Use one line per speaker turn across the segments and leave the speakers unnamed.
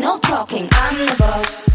no talking, I'm the boss.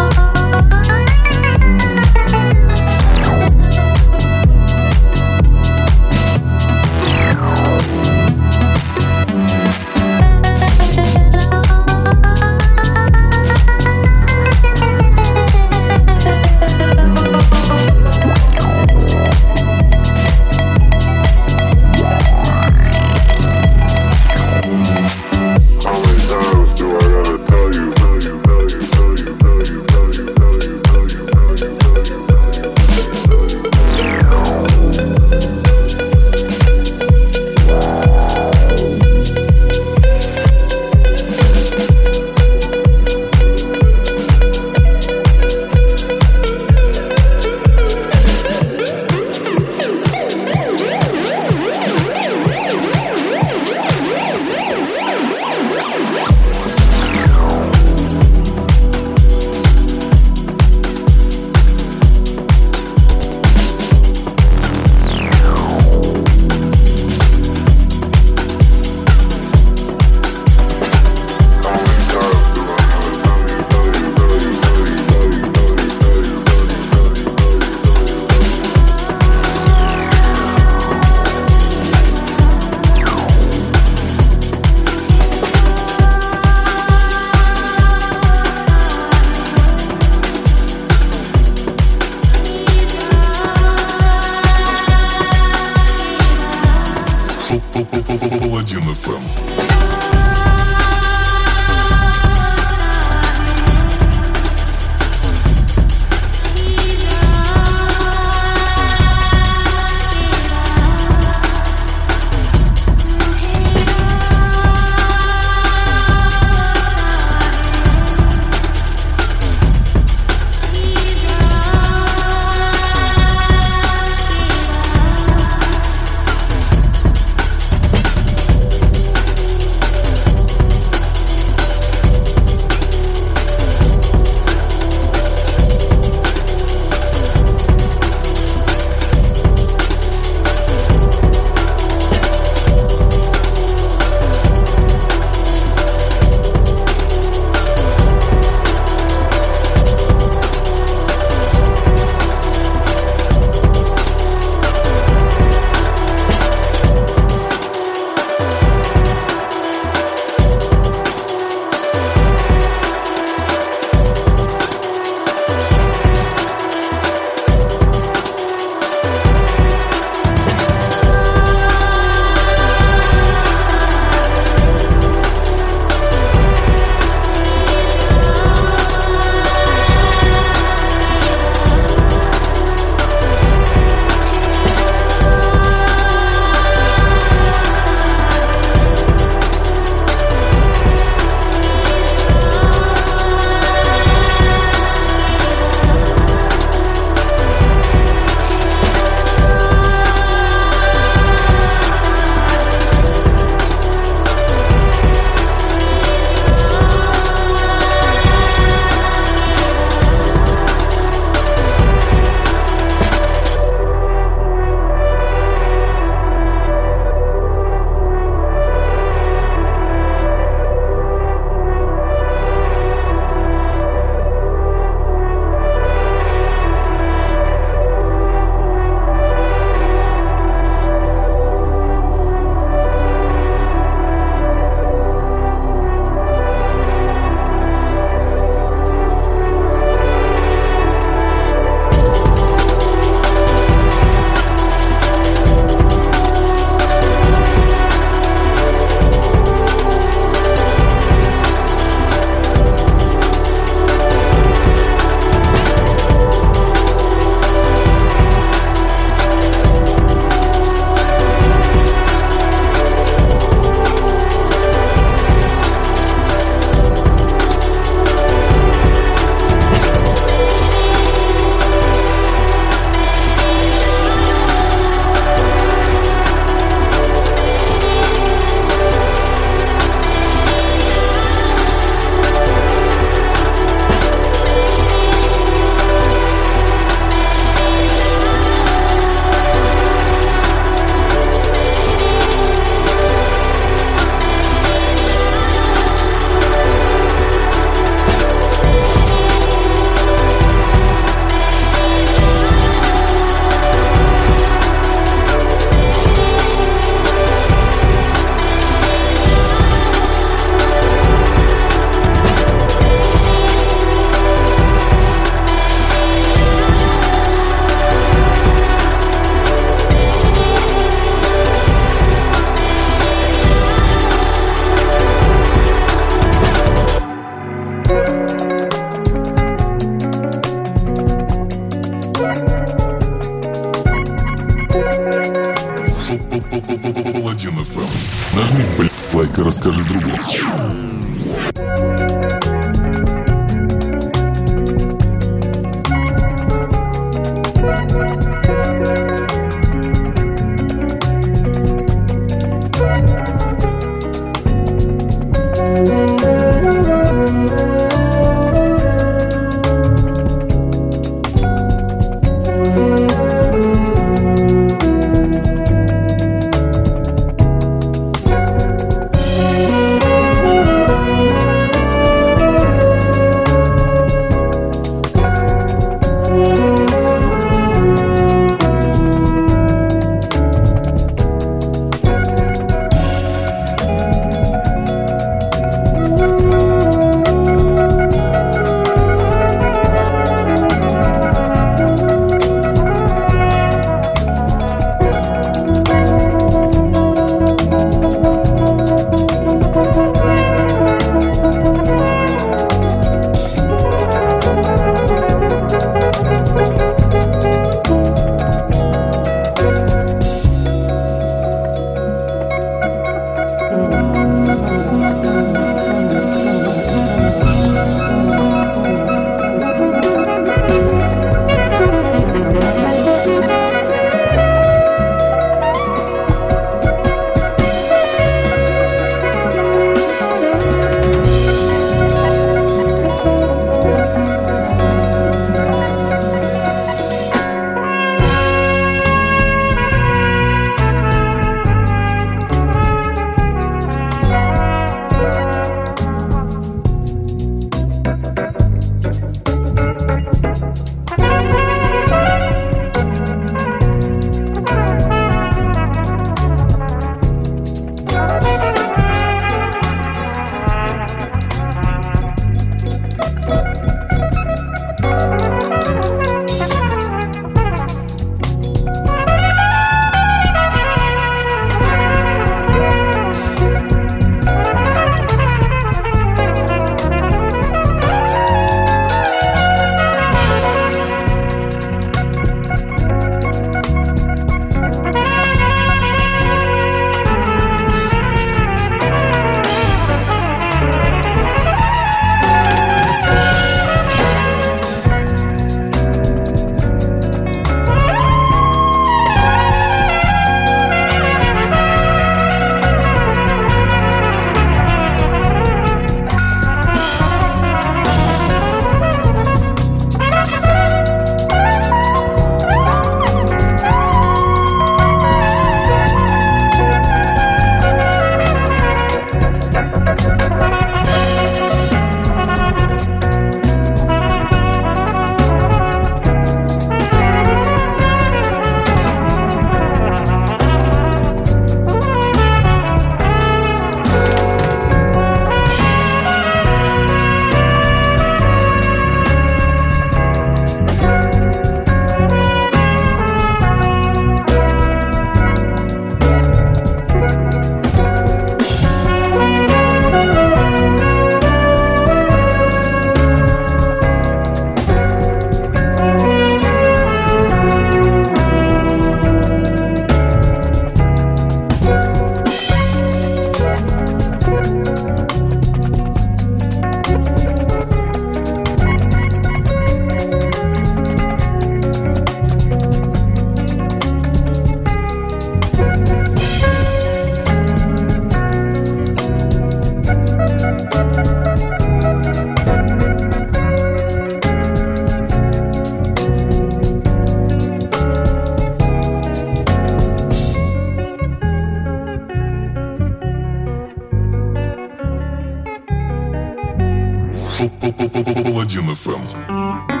FM.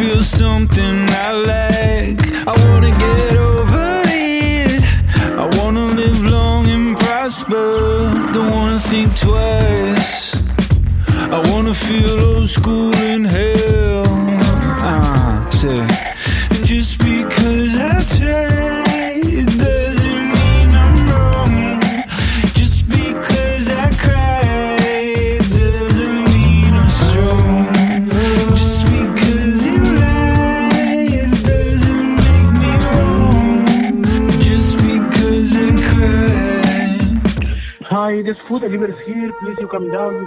feel something I lack. I wanna get over it. I wanna live long and prosper. Don't wanna think twice. I wanna feel old school in hell.
food delivered here. Please, you come down.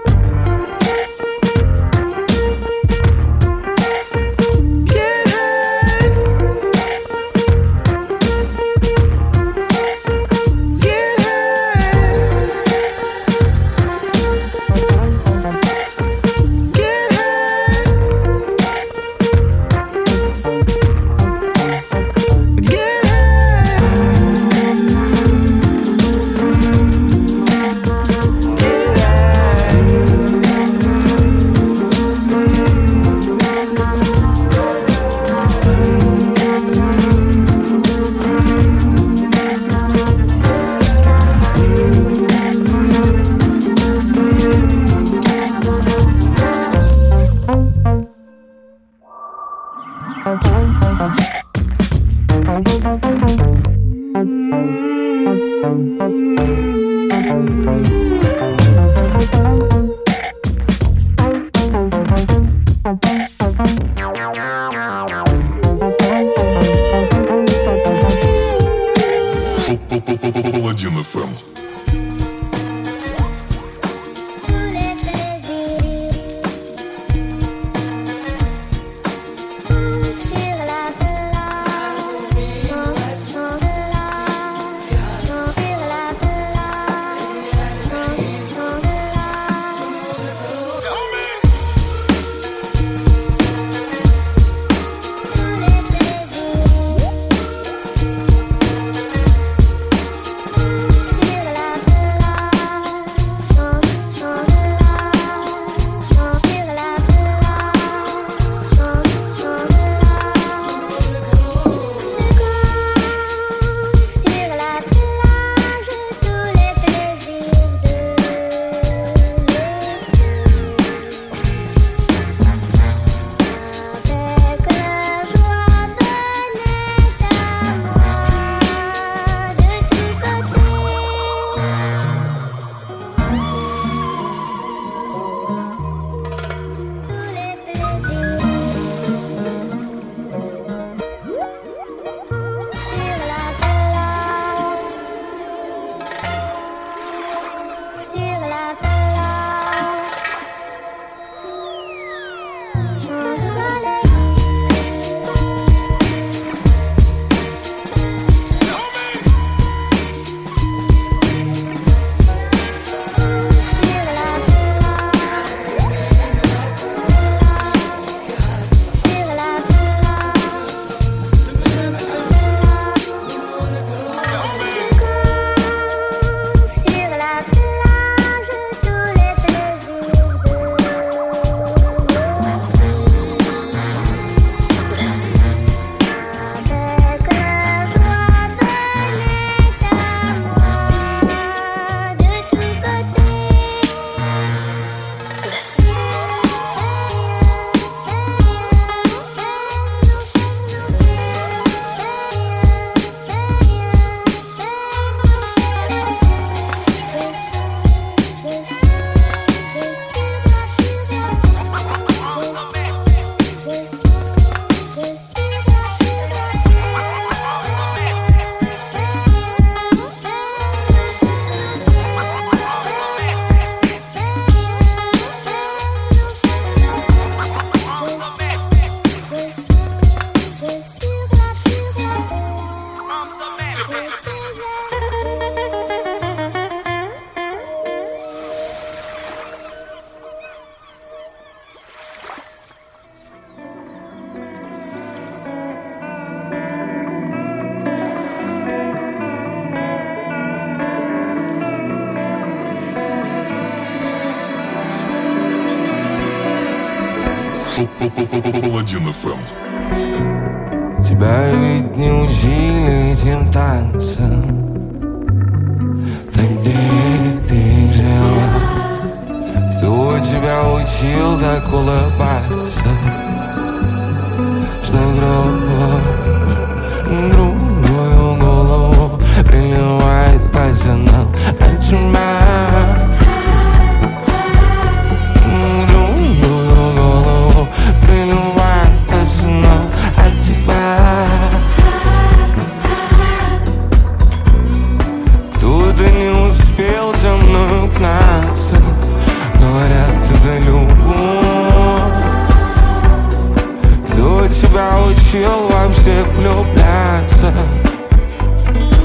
тебя учил во всех влюбляться.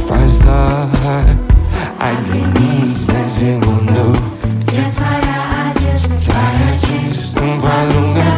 Поздавай, оглянись на секунду.
Где твоя одежда,
твоя чистая подруга?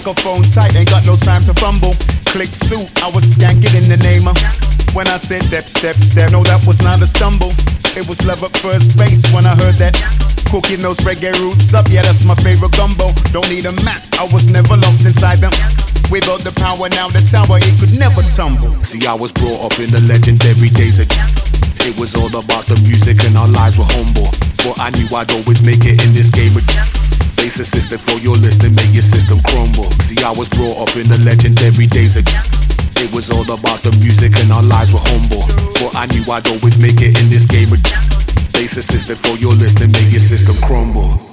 microphone tight, ain't got no time to fumble. Click suit, I was skanking in the name of. When I said step, step, step, no, that was not a stumble. It was love at first base when I heard that. Cooking those reggae roots up, yeah, that's my favorite gumbo. Don't need a map, I was never lost inside them. Without the power, now the tower, it could never tumble.
See, I was brought up in the legendary days of. It was all about the music and our lives were humble. But I knew I'd always make it in this game of. Base assisted for your list and make your system crumble. See, I was brought up in the legendary days of. It was all about the music and our lives were humble. For I knew I'd always make it in this game. Base assisted for your list and make your system crumble.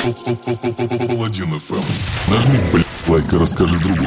Паладин
ФМ. Нажми, блядь, лайк
и
расскажи другу.